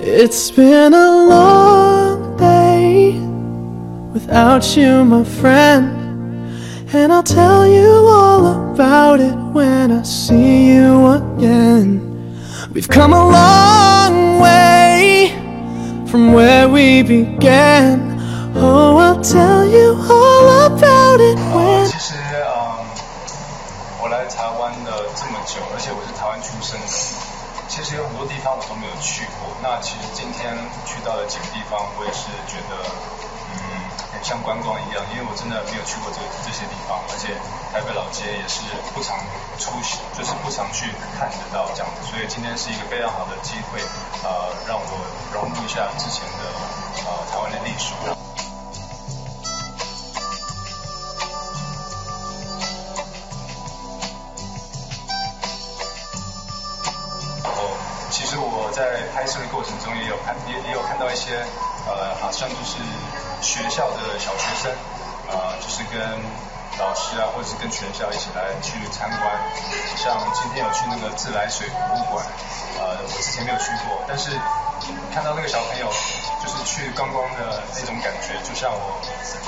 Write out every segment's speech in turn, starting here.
It's been a long day without you, my friend. And I'll tell you all about it when I see you again. We've come a long way from where we began. Oh, I'll tell you all about it 呃， when. 其实嗯，我来台湾了这么久，而且我是台湾出生的， 其实有很多地方我都没有去过。那其实今天去到了几个地方，我也是觉得嗯，很像观光一样，因为我真的没有去过这这些地方，而且台北老街也是不常出席，就是不常去看得到这样子。所以今天是一个非常好的机会，呃，让我融入一下之前的呃台湾的历史。在拍摄的过程中也有看，也也有看到一些，呃，好像就是学校的小学生，呃，就是跟老师啊，或者是跟全校一起来去参观。像今天有去那个自来水博物馆，呃，我之前没有去过，但是看到那个小朋友就是去观光的那种感觉，就像我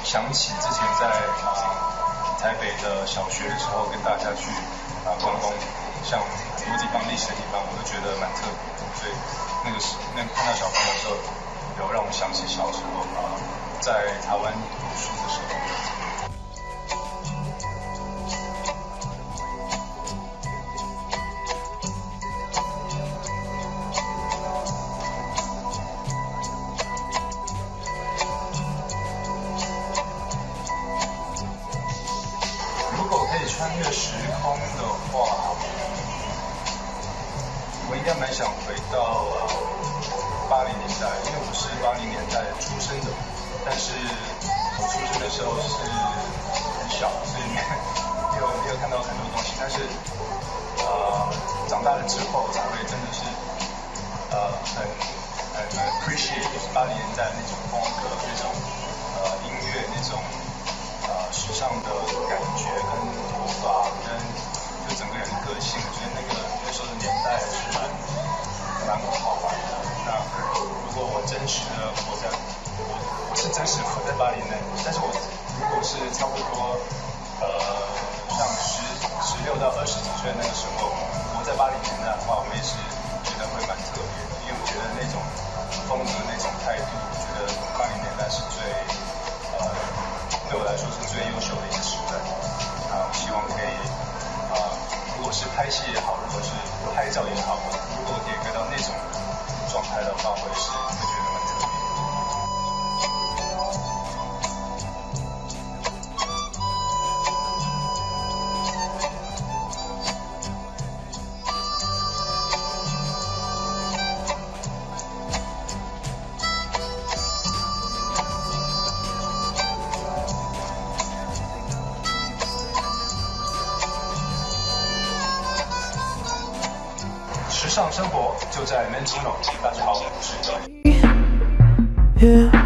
想起之前在啊、台北的小学的时候，跟大家去啊、观光，像很多地方历史的地方，我都觉得蛮特别的。所以那个时那看到小朋友的时候，有让我想起小时候啊、在台湾读书的时候。如果可以穿越时空的我应该蛮想回到呃八零年代，因为我是八零年代出生的，但是我出生的时候是很小，所以没有没有看到很多东西，但是呃长大了之后才会真的是呃很很 appreciate 就是八零年代那种风格，那种呃音乐那种。呃时尚的真实的活在，我我是真实活在八零年代，但是我如果是差不多呃像十十六到二十几岁那个时候，活在八零年代的话，我也是觉得会蛮特别的，因为我觉得那种风格那种态度，我觉得八零年代是最呃。对我来说是最优秀的一个时代。啊，我希望可以啊，如果是拍戏也好，如果是拍照也好，如果可以给到那种状态的话，我也是上生活就在 Mentino。大家好，我是。